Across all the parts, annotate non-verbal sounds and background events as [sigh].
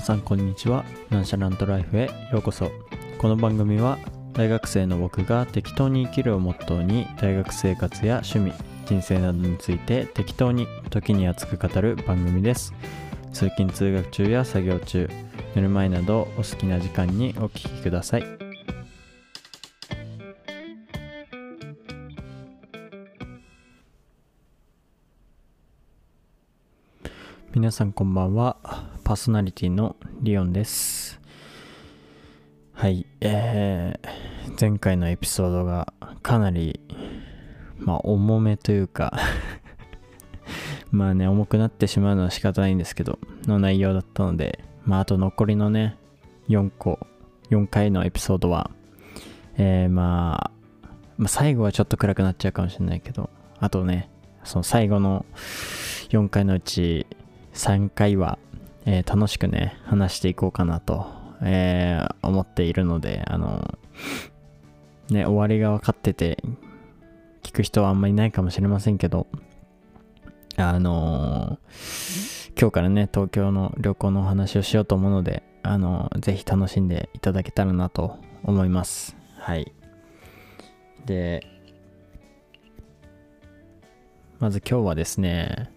皆さんこんにちは。ナンシャラントライフへようこそ。この番組は大学生の僕が適当に生きるをモットーに大学生活や趣味人生などについて適当に時に熱く語る番組です。通勤通学中や作業中寝る前などお好きな時間にお聞きください。皆さんこんばんは。パーソナリティのリオンです。はい。えー、前回のエピソードがかなりまあ重めというか [laughs] まあね重くなってしまうのは仕方ないんですけどの内容だったのでまああと残りのね4個4回のエピソードはえー、まあまあ最後はちょっと暗くなっちゃうかもしれないけどあとねその最後の4回のうち3回は、えー、楽しくね、話していこうかなと、えー、思っているので、あの、ね、終わりが分かってて、聞く人はあんまりいないかもしれませんけど、あのー、今日からね、東京の旅行のお話をしようと思うので、あのー、ぜひ楽しんでいただけたらなと思います。はい。で、まず今日はですね、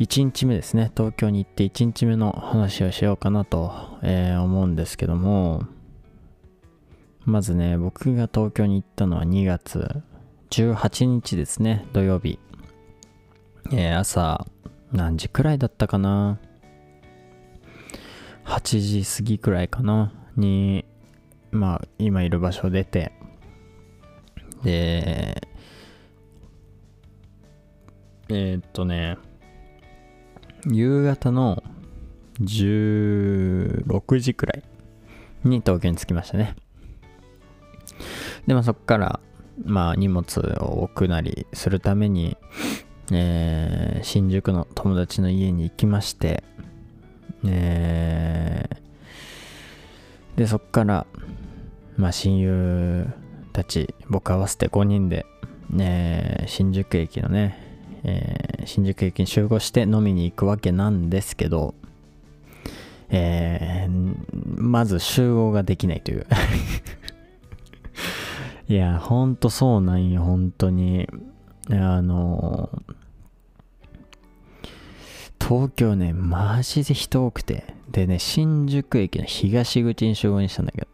1日目ですね、東京に行って1日目の話をしようかなと、えー、思うんですけども、まずね、僕が東京に行ったのは2月18日ですね、土曜日。えー、朝、何時くらいだったかな ?8 時過ぎくらいかな？に、まあ、今いる場所出て、で、えー、っとね、夕方の16時くらいに東京に着きましたね。で、まあそこから、まあ荷物を置くなりするために、えー、新宿の友達の家に行きまして、えー、で、そこから、まあ親友たち、僕合わせて5人で、ね、新宿駅のね、えー、新宿駅に集合して飲みに行くわけなんですけど、えー、まず集合ができないという [laughs] いや、ほんとそうなんよ、本当に。あの東京ね、マジで人多くて。でね、新宿駅の東口に集合にしたんだけ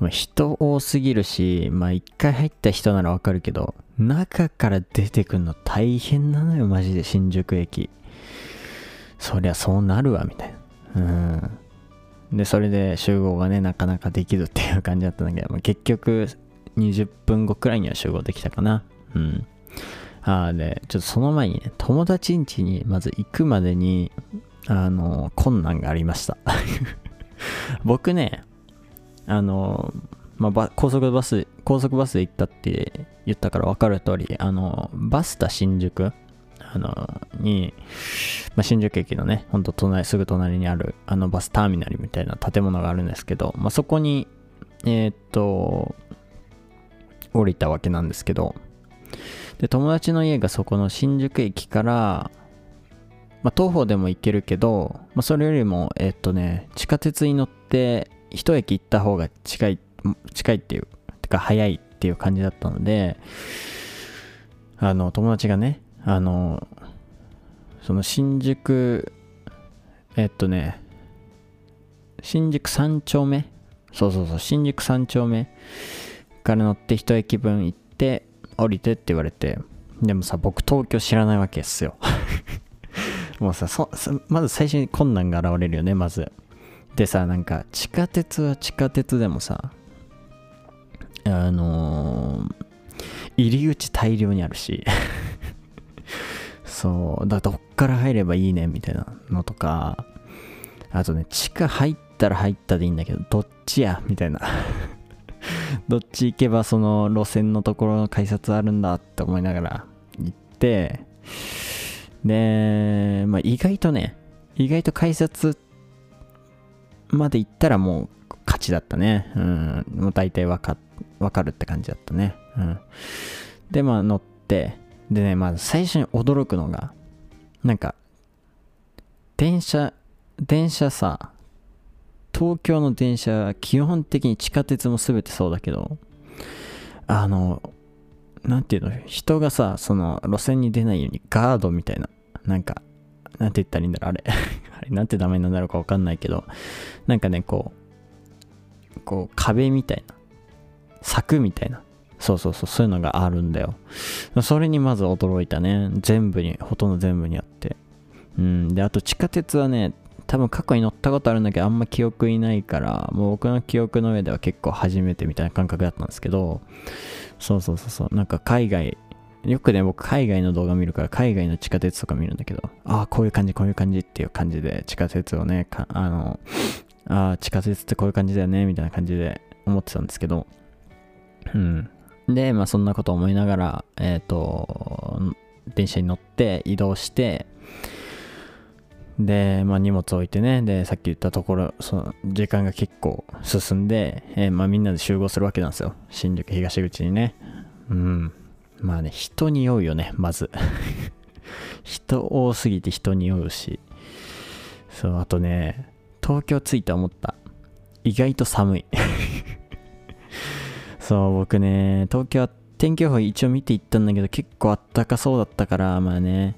ど、人多すぎるし、まあ一回入った人ならわかるけど、中から出てくんの大変なのよ、マジで新宿駅。そりゃそうなるわ、みたいな。うん。で、それで集合がね、なかなかできずっていう感じだったんだけど、結局20分後くらいには集合できたかな。うん。ああ、で、ちょっとその前にね、友達ん家にまず行くまでに、あの、困難がありました。[laughs] 僕ね、あの、まあ、高速バス、高速バスで行ったって言ったから分かる通り、あの、バスタ新宿あの、に、まあ、新宿駅のね、ほんと隣、すぐ隣にある、あのバスターミナルみたいな建物があるんですけど、まあ、そこに、えー、っと、降りたわけなんですけど、で、友達の家がそこの新宿駅から、まあ、徒歩でも行けるけど、まあ、それよりも、え、っとね、地下鉄に乗って、一駅行った方が近い、近いっていう、てか早いっていう感じだったので、あの、友達がね、あの、その新宿、えっとね、新宿三丁目そうそうそう、新宿三丁目から乗って一駅分行って、降りてって言われて、でもさ、僕東京知らないわけですよ。[laughs] もうさ、まず最初に困難が現れるよね、まず。でさ、なんか地下鉄は地下鉄でもさ、あのー、入り口大量にあるし。[laughs] そう、だどっから入ればいいねみたいなのとか、あとね、地下入ったら入ったでいいんだけど、どっちや？みたいな。[laughs] どっち行けばその路線のところの改札あるんだって思いながら行って、で、まあ意外とね、意外と改札まで行ったらもう勝ちだったね。うん。もう大体わかっ、わかるって感じだったね。うん。で、まあ乗って、でね、まず最初に驚くのが、なんか、電車、電車さ、東京の電車は基本的に地下鉄も全てそうだけどあのなんていうの人がさその路線に出ないようにガードみたいななんかなんて言ったらいいんだろうあれ [laughs] あれなんて名前なんだろうかわかんないけどなんかねこうこう壁みたいな柵みたいな。そうそうそうそういうのがあるんだよ。それにまず驚いたね。全部にほとんど全部にあって。うん。であと地下鉄はね多分過去に乗ったことあるんだけどあんま記憶いないからもう僕の記憶の上では結構初めてみたいな感覚だったんですけどそうそうそうそう。なんか海外よくね僕海外の動画見るから海外の地下鉄とか見るんだけどああこういう感じこういう感じっていう感じで地下鉄をねあのああ地下鉄ってこういう感じだよねみたいな感じで思ってたんですけどうんでまあそんなこと思いながらえっ、ー、と電車に乗って移動してで、まあ、荷物置いてね、で、さっき言ったところ、その時間が結構進んで、えー、まあ、みんなで集合するわけなんですよ。新宿東口にね。うん。まあね、人に酔うよね、まず。[laughs] 人多すぎて人に酔うし。そう、あとね、東京着いて思った。意外と寒い。そう、僕ね、東京は天気予報一応見ていったんだけど、結構あったかそうだったから、まあね、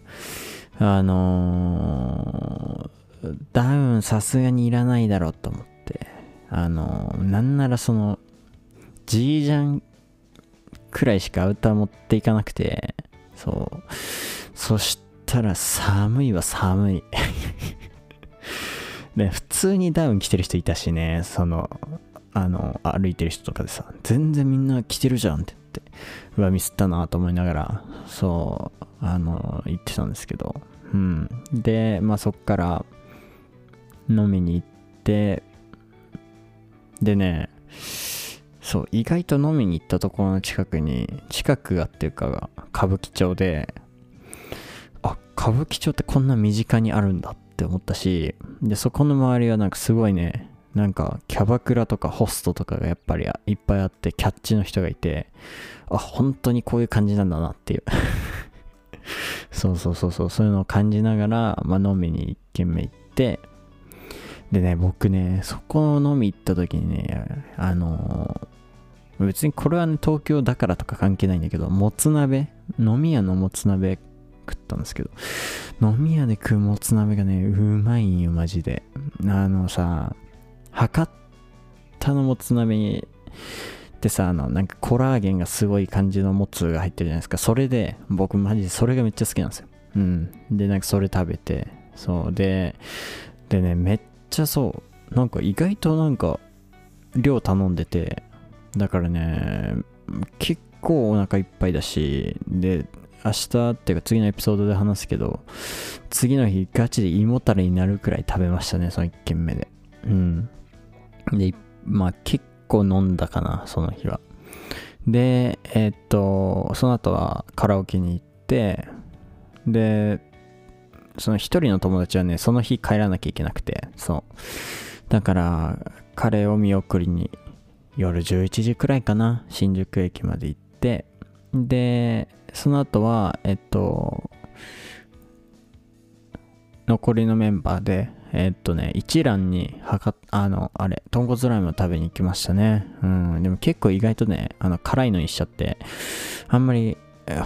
あのー、ダウンさすがにいらないだろうと思って、あのー、なんならその、G ジャンくらいしかアウター持っていかなくて、そう。そしたら寒いは寒い。で、[laughs] 普通にダウン着てる人いたしね、その、あの、歩いてる人とかでさ、全然みんな着てるじゃんって言って、うわ、ミスったなと思いながら、そう、あの、言ってたんですけど、うん。で、まあそっから飲みに行って、でね、そう、意外と飲みに行ったところの近くに、近くがっていうか、歌舞伎町で、あ、歌舞伎町ってこんな身近にあるんだって思ったし、で、そこの周りはなんかすごいね、なんかキャバクラとかホストとかがやっぱりいっぱいあってキャッチの人がいてあ本当にこういう感じなんだなっていう [laughs] そうそうそうそう、そういうのを感じながら、まあ、飲みに一軒目行って、でね、僕ね、そこの飲み行った時にね、あのー、別にこれはね、東京だからとか関係ないんだけど、もつ鍋飲み屋のもつ鍋食ったんですけど、飲み屋で食うもつ鍋がね、うまいんよ、マジで。あのさ、博多のもつ鍋に、ってさ、あの、なんかコラーゲンがすごい感じのもつが入ってるじゃないですか。それで、僕マジでそれがめっちゃ好きなんですよ。うん。で、なんかそれ食べて、そう。で、でね、めっちゃそう、なんか意外となんか、量頼んでて、だからね、結構お腹いっぱいだし、で、明日っていうか次のエピソードで話すけど、次の日ガチで胃もたれになるくらい食べましたね、その1軒目で。うん。で、まあ結構飲んだかな、その日は。で、えー、っと、その後はカラオケに行って、で、その一人の友達はね、その日帰らなきゃいけなくて、そう。だから、彼を見送りに夜11時くらいかな、新宿駅まで行って、で、その後は、えっと、残りのメンバーで、えー、っとね、一蘭にはか、あの、あれ、豚骨ラーメンを食べに行きましたね。うん。でも結構意外とね、あの、辛いのにしちゃって、あんまり、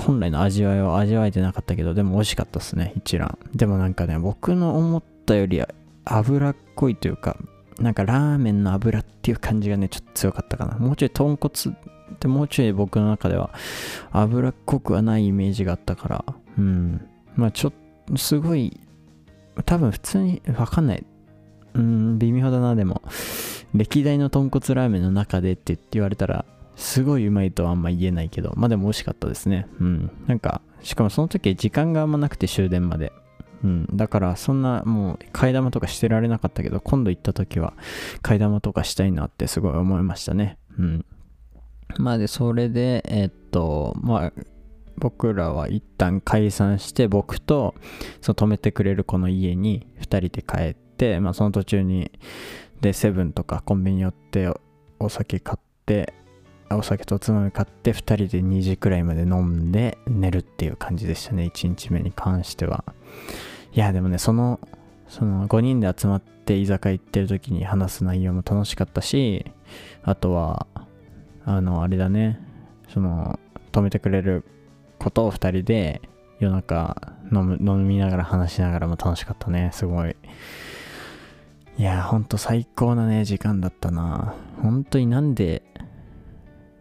本来の味わいを味わえてなかったけど、でも美味しかったっすね、一蘭。でもなんかね、僕の思ったより脂っこいというか、なんかラーメンの油っていう感じがね、ちょっと強かったかな。もうちょい豚骨ってもうちょい僕の中では脂っこくはないイメージがあったから、うん。まあちょっと、すごい多分普通に、わかんない。うん、微妙だな、でも。歴代の豚骨ラーメンの中でって言われたら、すごいうまいとはあんま言えないけど、まあでも美味しかったですね。うん。なんか、しかもその時時間があんまなくて終電まで。うん。だからそんなもう替え玉とかしてられなかったけど、今度行った時は替え玉とかしたいなってすごい思いましたね。うん。まあで、それで、え、っと、まあ、僕らは一旦解散して僕とその泊めてくれる子の家に2人で帰って、まあ、その途中にでセブンとかコンビニ寄ってお酒買ってお酒とおつまみ買って2人で2時くらいまで飲んで寝るっていう感じでしたね1日目に関しては。いやでもねそのその5人で集まって居酒屋行ってる時に話す内容も楽しかったしあとはあのあれだねその止めてくれることを2人で夜中飲む飲みながら話しながらも楽しかったね。すごい。いやほんと最高なね時間だったな。本当になんで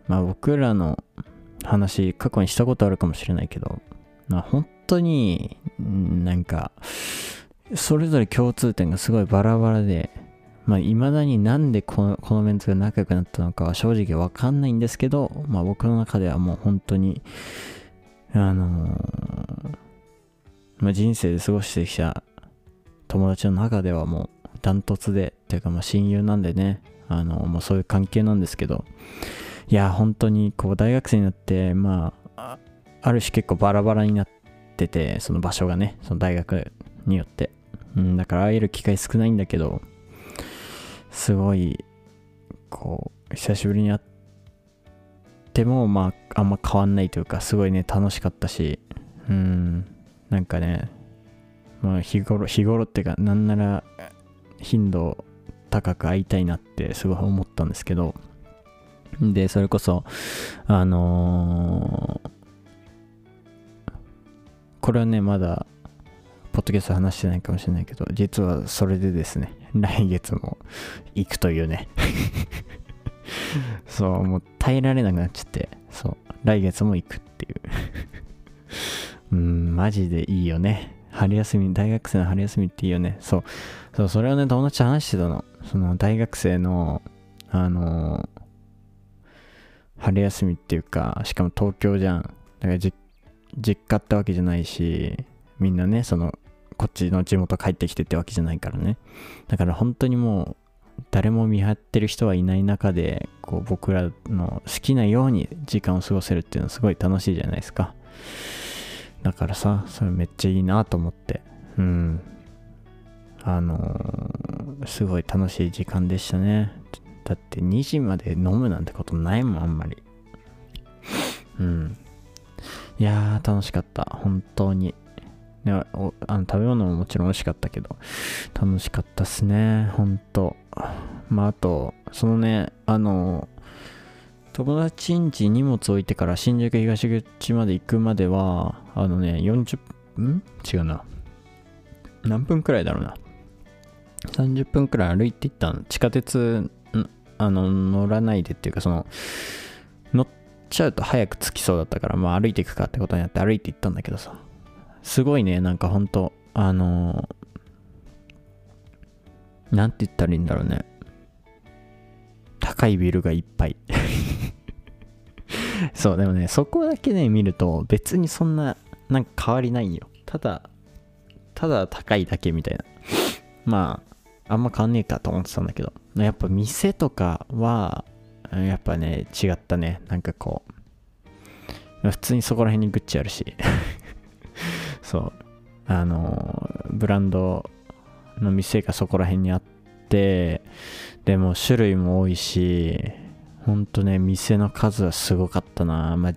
まあ僕らの話過去にしたことあるかもしれないけどまあ本当になんかそれぞれ共通点がすごいバラバラでまあ、未だになんでこのこのメンツが仲良くなったのかは正直わかんないんですけど、まあ僕の中ではもう本当に、あのー、まあ人生で過ごしてきた友達の中ではもうダントツで、っていうかまあ親友なんでね、あの、もうそういう関係なんですけど、いや、本当にこう大学生になって、まあ、ある種結構バラバラになってて、その場所がね、その大学によって。うん、だから会える機会少ないんだけど、すごい、こう、久しぶりに会っても、まあ、あんま変わんないというか、すごいね、楽しかったし、うん、なんかね、まあ、日頃、日頃っていうか、なんなら、頻度高く会いたいなってすごい思ったんですけど、で、それこそ、あのー、これはね、まだポッドキャスト話してないかもしれないけど、実はそれでですね、来月も行くというね。[laughs] そう、もう耐えられなくなっちゃって、そう、来月も行くっていう [laughs] うん、マジでいいよね。春休み、大学生の春休みっていいよね。そう、そう、それをね、友達と話してたの。その、大学生の、あのー、春休みっていうか、しかも東京じゃん。だから実家ってわけじゃないし、みんなね、その、こっちの地元帰ってきてってわけじゃないからね。だから本当にもう、誰も見張ってる人はいない中で、こう僕らの好きなように時間を過ごせるっていうのはすごい楽しいじゃないですか。だからさ、それめっちゃいいなと思って。うん。あのー、すごい楽しい時間でしたね。だって2時まで飲むなんてことないもん、あんまり。うん。いやー、楽しかった。本当に。ね、あの食べ物ももちろん美味しかったけど、楽しかったっすね、ほんと。まあ、あと、そのね、あの、友達ん家荷物置いてから新宿東口まで行くまでは、あのね、40分違うな。何分くらいだろうな。30分くらい歩いて行ったの。地下鉄、あの、乗らないでっていうか、その、乗っちゃうと早く着きそうだったから、まあ歩いていくかってことになって歩いて行ったんだけどさ。すごいね、なんかほんと、あのー、なんて言ったらいいんだろうね。高いビルがいっぱい。[laughs] そう、でもね、そこだけね、見ると別にそんな、なんか変わりないんよ。ただ、ただ高いだけみたいな。まあ、あんま変わんねえかと思ってたんだけど、やっぱ店とかは、やっぱね、違ったね。なんかこう、普通にそこら辺にグッチあるしそう。あのブランドの店がそこら辺にあってでも種類も多いしほんとね店の数はすごかったな。まあ、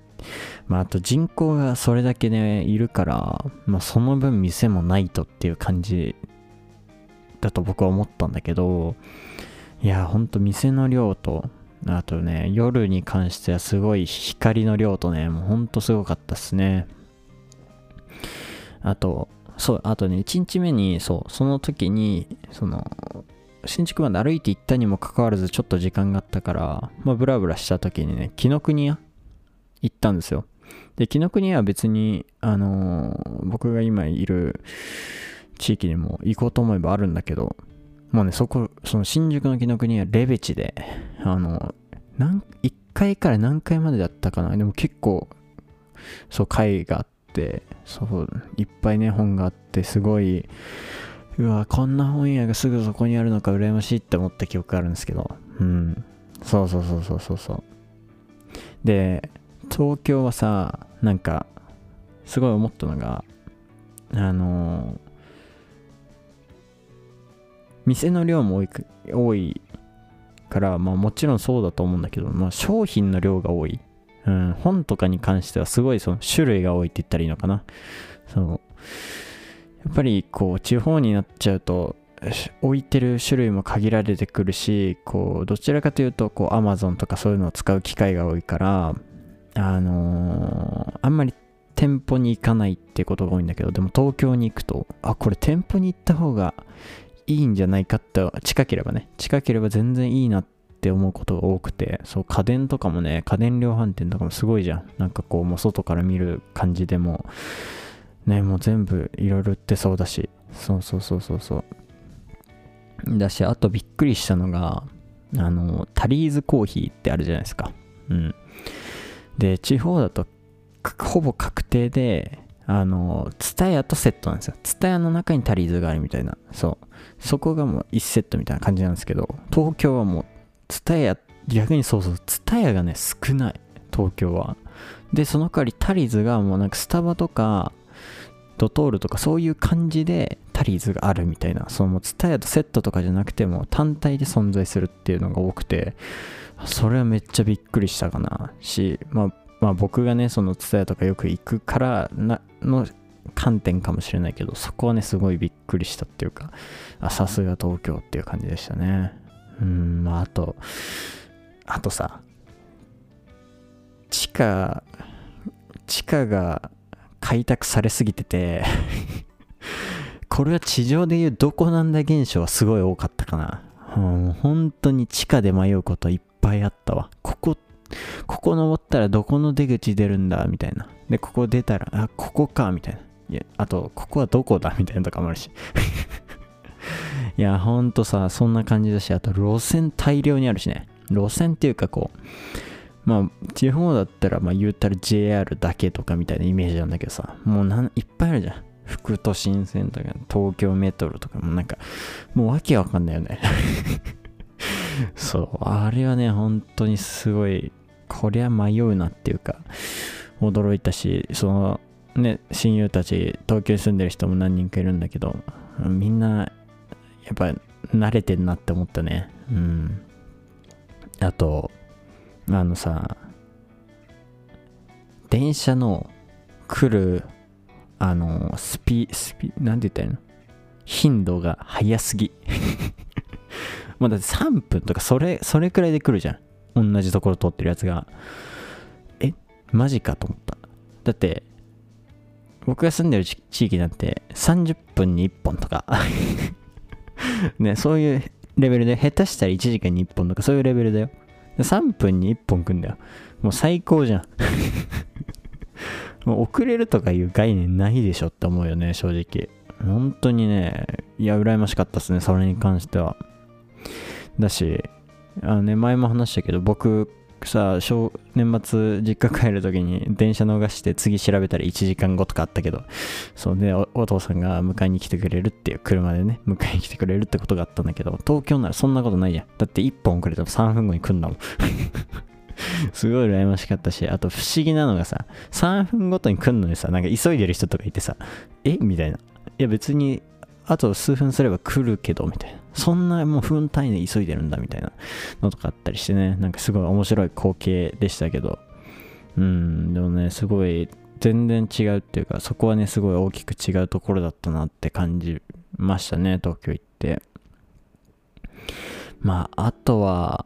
まあ、あと人口がそれだけねいるから、まあ、その分店もないとっていう感じだと僕は思ったんだけどいやほんと店の量とあとね夜に関してはすごい光の量とねもうほんとすごかったっすね。あと、そう、あとね、1日目に、そう、その時に、その、新宿まで歩いて行ったにもかかわらずちょっと時間があったから、まあ、ブラブラした時にね、紀ノ国屋行ったんですよ。で、紀ノ国屋は別に、あのー、僕が今いる地域にも行こうと思えばあるんだけど、もうね、そこ、その新宿の紀ノ国屋レベチで、あのー、1階から何階までだったかなでも結構、そう、階があって、そういっぱいね本があってすごいうわこんな本屋がすぐそこにあるのか羨ましいって思った記憶があるんですけど。うん。そうそうそうそうそうそう。で東京はさなんかすごい思ったのがあのー、店の量も多い多いから、まあもちろんそうだと思うんだけど、まあ商品の量が多い。うん、本とかに関してはすごいその種類が多いって言ったらいいのかな。そう。やっぱりこう地方になっちゃうと置いてる種類も限られてくるしこうどちらかというとこう Amazon とかそういうのを使う機会が多いからあのーあんまり店舗に行かないってことが多いんだけどでも東京に行くとあこれ店舗に行った方がいいんじゃないかって近ければね近ければ全然いいなってって思うことが多くてそう家電とかもね家電量販店とかもすごいじゃんなんかこうもう外から見る感じでもねもう全部いろいろ売ってそうだしそうそうそうそうそうだしあとびっくりしたのがあのタリーズコーヒーってあるじゃないですかうんで地方だとほぼ確定であの、ツタヤとセットなんですよ。ツタヤの中にタリーズがあるみたいな。そう。そこがもう1セットみたいな感じなんですけど、東京はもう、ツタヤ、逆にそうそう、ツタヤがね、少ない。東京は。で、その代わりタリーズがもうなんかスタバとか、ドトールとかそういう感じでタリーズがあるみたいな。そのもうツタヤとセットとかじゃなくても単体で存在するっていうのが多くて、それはめっちゃびっくりしたかな。し、まあまあ僕がね、そのツタヤとかよく行くからな、の観点かもしれないけど、そこはね、すごいびっくりしたっていうか、あ、さすが東京っていう感じでしたね。うん、まああと、あとさ、地下、地下が開拓されすぎてて [laughs] これは地上でいうどこなんだ現象はすごい多かったかな。うん、本当に地下で迷うこといっぱいあったわ。ここここ登ったらどこの出口出るんだ？みたいな。で、ここ出たら、あ、ここかみたいな。いや、あと、ここはどこだ？みたいなとかもあるし。いや、ほんとさ、そんな感じだし、あと路線大量にあるしね。路線っていうかこう、まあ、地方だったら、まあ言うたら JR だけとかみたいなイメージなんだけどさ、もうなんいっぱいあるじゃん。副都心線とか、東京メトロとかもなんか、もうわけわかんないよね。[laughs] そう、あれはね、本当にすごい、こりゃ迷うなっていうか、驚いたし、その、ね、親友たち、東京に住んでる人も何人かいるんだけど、みんな、やっぱ慣れてんなって思ったね。うん。あと、あのさ、電車の来る、あの、スピ、スピ、なんて言ったらいいの？頻度が早すぎ。[laughs] もうだって3分とかそれ、それくらいで来るじゃん。同じところ通ってるやつが。え、マジかと思った。だって、僕が住んでる地域なんて30分に1本とか [laughs] ね、そういうレベルで、下手したら1時間に1本とかそういうレベルだよ。3分に1本来んだよ。もう最高じゃん。[laughs] もう遅れるとかいう概念ないでしょって思うよね、正直。本当にね、いや、羨ましかったっすね、それに関しては。だし、あのね、前も話したけど、僕さ、年末実家帰るときに電車逃して次調べたら1時間後とかあったけど、そうねお、お父さんが迎えに来てくれるっていう車でね、迎えに来てくれるってことがあったんだけど、東京ならそんなことないじゃん。だって1本遅れても3分後に来んだもん。[laughs] すごい羨ましかったし、あと不思議なのがさ、3分ごとに来んのにさ、なんか急いでる人とかいてさ、え？みたいな。いや別にあと数分すれば来るけど、みたいな。そんなもう分単位で急いでるんだ、みたいなのとかあったりしてね、なんかすごい面白い光景でしたけど、うん、でもね、すごい全然違うっていうか、そこはね、すごい大きく違うところだったなって感じましたね、東京行って。まあ、あとは、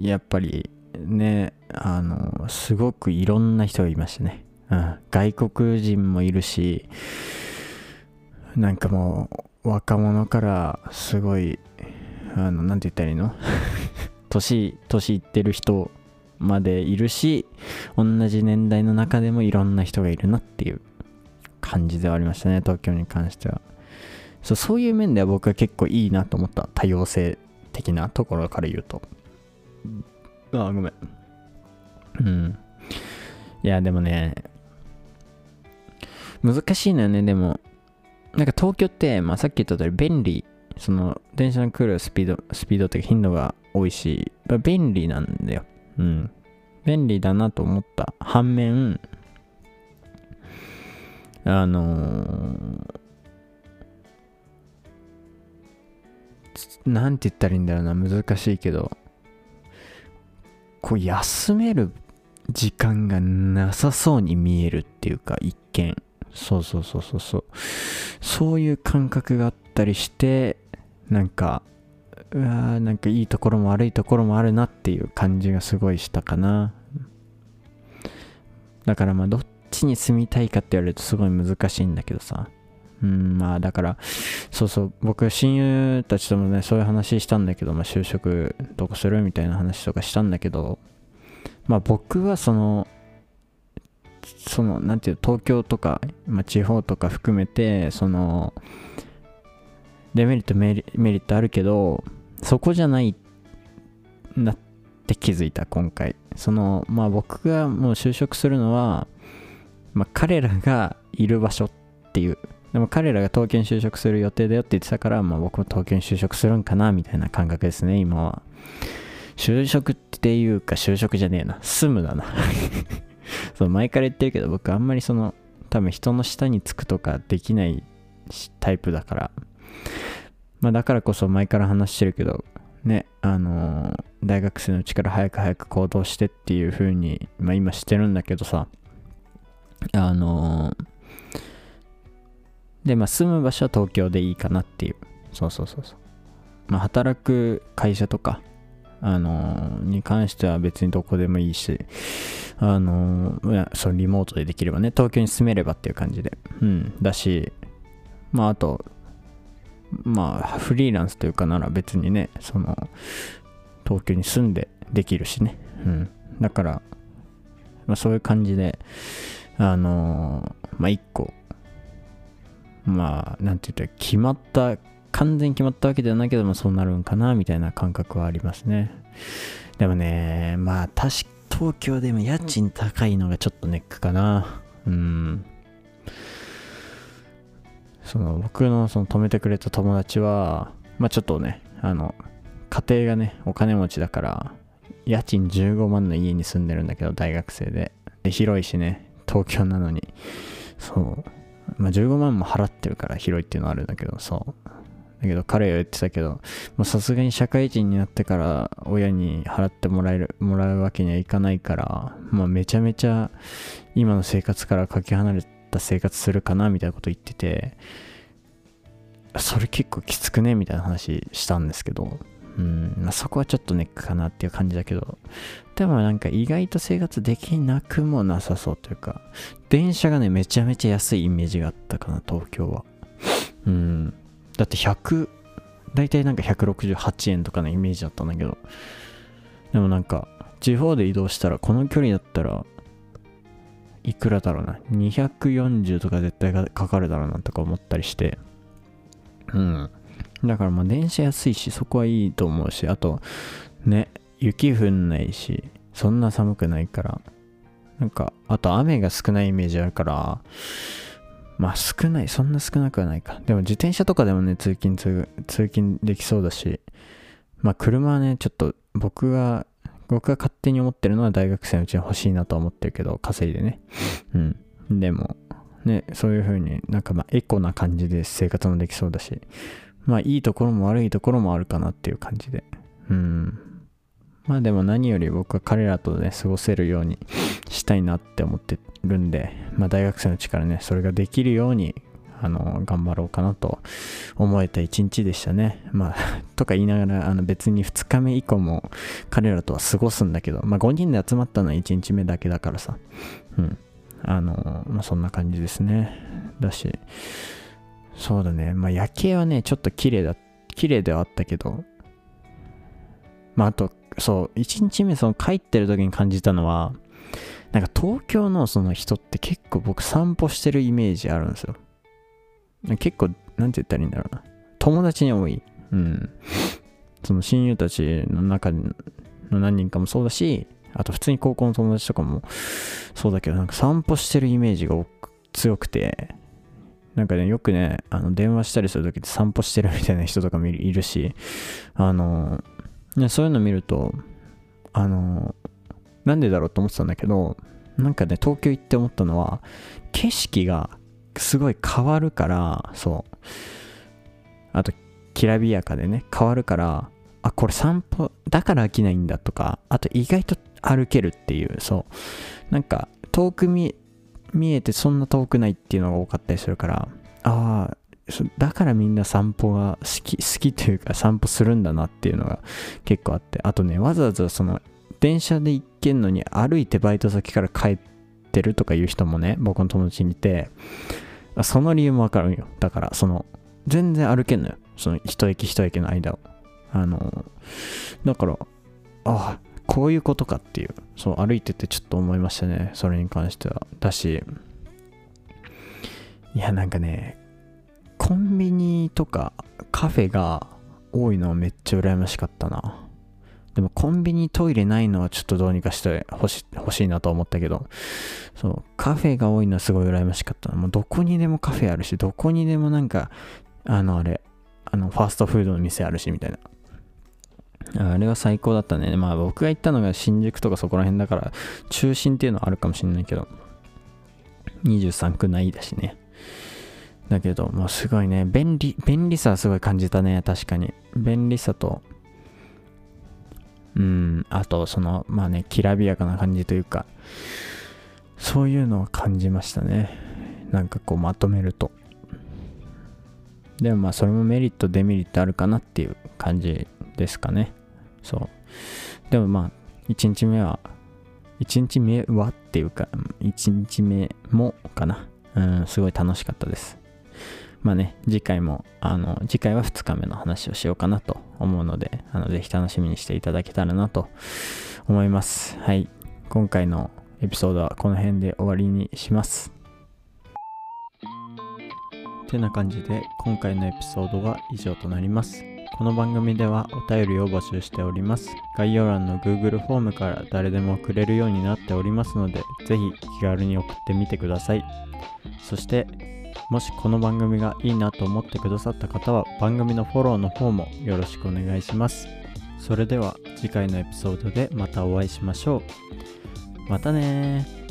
やっぱりね、あの、すごくいろんな人がいましたね。うん、外国人もいるし、なんかもう若者からすごいあのなんて言ったらいいの？[laughs] 年年いってる人までいるし同じ年代の中でもいろんな人がいるなっていう感じではありましたね東京に関しては。そうそういう面では僕は結構いいなと思った多様性的なところから言うと。ああごめん。うん。いやでもね難しいのよねでもなんか東京って、まあ、さっき言った通り便利、その電車の来るスピード、スピードっていうか頻度が多いし、まあ、便利なんだよ。うん。便利だなと思った反面、あのー、なんて言ったらいいんだろうな、難しいけど、こう休める時間がなさそうに見えるっていうか、一見。そうそうそうそうそう。そういう感覚があったりしてなんかうわなんかいいところも悪いところもあるなっていう感じがすごいしたかな。だからまあどっちに住みたいかって言われるとすごい難しいんだけどさ。うんまあだからそうそう僕親友たちともねそういう話したんだけど、まあ、就職どこするみたいな話とかしたんだけどまあ僕はそのそのなんていう東京とか、まあ、地方とか含めてそのデメリットメリメリットあるけどそこじゃないなって気づいた今回。そのまあ僕がもう就職するのは、まあ、彼らがいる場所っていう。でも彼らが東京に就職する予定だよって言ってたから、まあ、僕も東京に就職するんかなみたいな感覚ですね今は。就職っていうか就職じゃねえな。住むだな。[laughs] そう前から言ってるけど僕あんまりその多分人の下につくとかできないタイプだから。まあだからこそ前から話してるけどねあのー、大学生のうちから早く早く行動してっていう風にまあ今してるんだけどさ。あのー、でまあ住む場所は東京でいいかなっていう。そうそうそうそう。まあ働く会社とかあの、に関しては別にどこでもいいし、あのー、そのリモートでできればね、東京に住めればっていう感じで、うん、だし、まああと、まあフリーランスというかなら別にね、その、東京に住んでできるしね、うん、だから、まあそういう感じで、あの、まあ一個、まあ、なんて言ったら決まった完全に決まったわけではないけどもそうなるんかなみたいな感覚はありますね。でもねまあ確か東京でも家賃高いのがちょっとネックかな。うん。その僕のその泊めてくれた友達はまあちょっとねあの家庭がねお金持ちだから家賃15万の家に住んでるんだけど大学生で。で広いしね東京なのに。そう。まあ15万も払ってるから広いっていうのはあるんだけどそう。だけど彼は言ってたけど、さすがに社会人になってから親に払ってもらえる、もらうわけにはいかないから、まあめちゃめちゃ今の生活からかけ離れた生活するかなみたいなこと言ってて、それ結構きつくね？みたいな話したんですけど、うん、まあ、そこはちょっとネックかなっていう感じだけど、でもなんか意外と生活できなくもなさそうというか、電車がね、めちゃめちゃ安いイメージがあったかな、東京は。うん。だって100、大体なんか168円とかのイメージだったんだけど、でもなんか、地方で移動したら、この距離だったら、いくらだろうな。240とか絶対かかるだろうなとか思ったりして。うん。だからまあ電車安いし、そこはいいと思うし、あと、ね、雪降んないし、そんな寒くないから、なんか、あと雨が少ないイメージあるから、まあ少ない、そんな少なくはないか。でも自転車とかでもね、通勤通、通勤できそうだし、まあ車はね、ちょっと僕は、僕が勝手に思ってるのは大学生のうちに欲しいなと思ってるけど、稼いでね。うん。でも、ね、そういう風になんかまあエコな感じで生活もできそうだし、まあいいところも悪いところもあるかなっていう感じで。うん。まあでも何より僕は彼らとね、過ごせるようにしたいなって思ってるんで、まあ大学生のうちからね、それができるように、あの、頑張ろうかなと思えた一日でしたね。まあ、[laughs] とか言いながら、あの別に2日目以降も彼らとは過ごすんだけど、まあ5人で集まったのは1日目だけだからさ、うん。あの、まあそんな感じですね。だし、そうだね、まあ夜景はね、ちょっと綺麗だ、綺麗ではあったけど、まああと、そう、1日目その帰ってる時に感じたのは、なんか東京のその人って結構僕散歩してるイメージあるんですよ。結構、なんて言ったらいいんだろうな。友達に多い。うん。その親友たちの中の何人かもそうだし、あと普通に高校の友達とかもそうだけど、なんか散歩してるイメージが強くて、なんかね、よくね、あの電話したりするときって散歩してるみたいな人とかもいるし、あの、ね、そういうの見ると、あの、なんでだろうと思ってたんだけど、なんかね、東京行って思ったのは、景色がすごい変わるから、そう。あと、きらびやかでね、変わるから、あ、これ散歩、だから飽きないんだとか、あと意外と歩けるっていう、そう。なんか、遠く見、えてそんな遠くないっていうのが多かったりするからだからみんな散歩が好き好きというか散歩するんだなっていうのが結構あってあとねわざわざその電車で行けんのに歩いてバイト先から帰ってるとかいう人もね僕の友達にいてその理由もわかるんよ。だからその全然歩けんのよ。その一駅一駅の間を。あのだからああこういうことかっていう。そう歩いててちょっと思いましたね。それに関しては。だしいやなんかねコンビニとかカフェが多いのはめっちゃ羨ましかったなでもコンビニトイレないのはちょっとどうにかしてほし欲しいなと思ったけど、そう、カフェが多いのはすごい羨ましかったな。もうどこにでもカフェあるし、どこにでもなんか、あのあれ、あの、ファーストフードの店あるし、みたいな。あれは最高だったね。まあ僕が行ったのが新宿とかそこら辺だから、中心っていうのはあるかもしれないけど、23区内だしね。だけど、もうすごいね、便利、便利さはすごい感じたね、確かに。便利さと、うん、あと、その、まあね、きらびやかな感じというか、そういうのを感じましたね。なんかこう、まとめると。でもまあ、それもメリット、デメリットあるかなっていう感じですかね。そう。でもまあ、1日目は、1日目はっていうか、1日目もかな。うん、すごい楽しかったです。まあね、次回も、あの、次回は2日目の話をしようかなと思うので、あの、ぜひ楽しみにしていただけたらなと思います。はい。今回のエピソードはこの辺で終わりにします。てな感じで、今回のエピソードは以上となります。この番組ではお便りを募集しております。概要欄の Google フォームから誰でも送れるようになっておりますので、ぜひ気軽に送ってみてください。そして、もしこの番組がいいなと思ってくださった方は番組のフォローの方もよろしくお願いします。それでは次回のエピソードでまたお会いしましょう。またね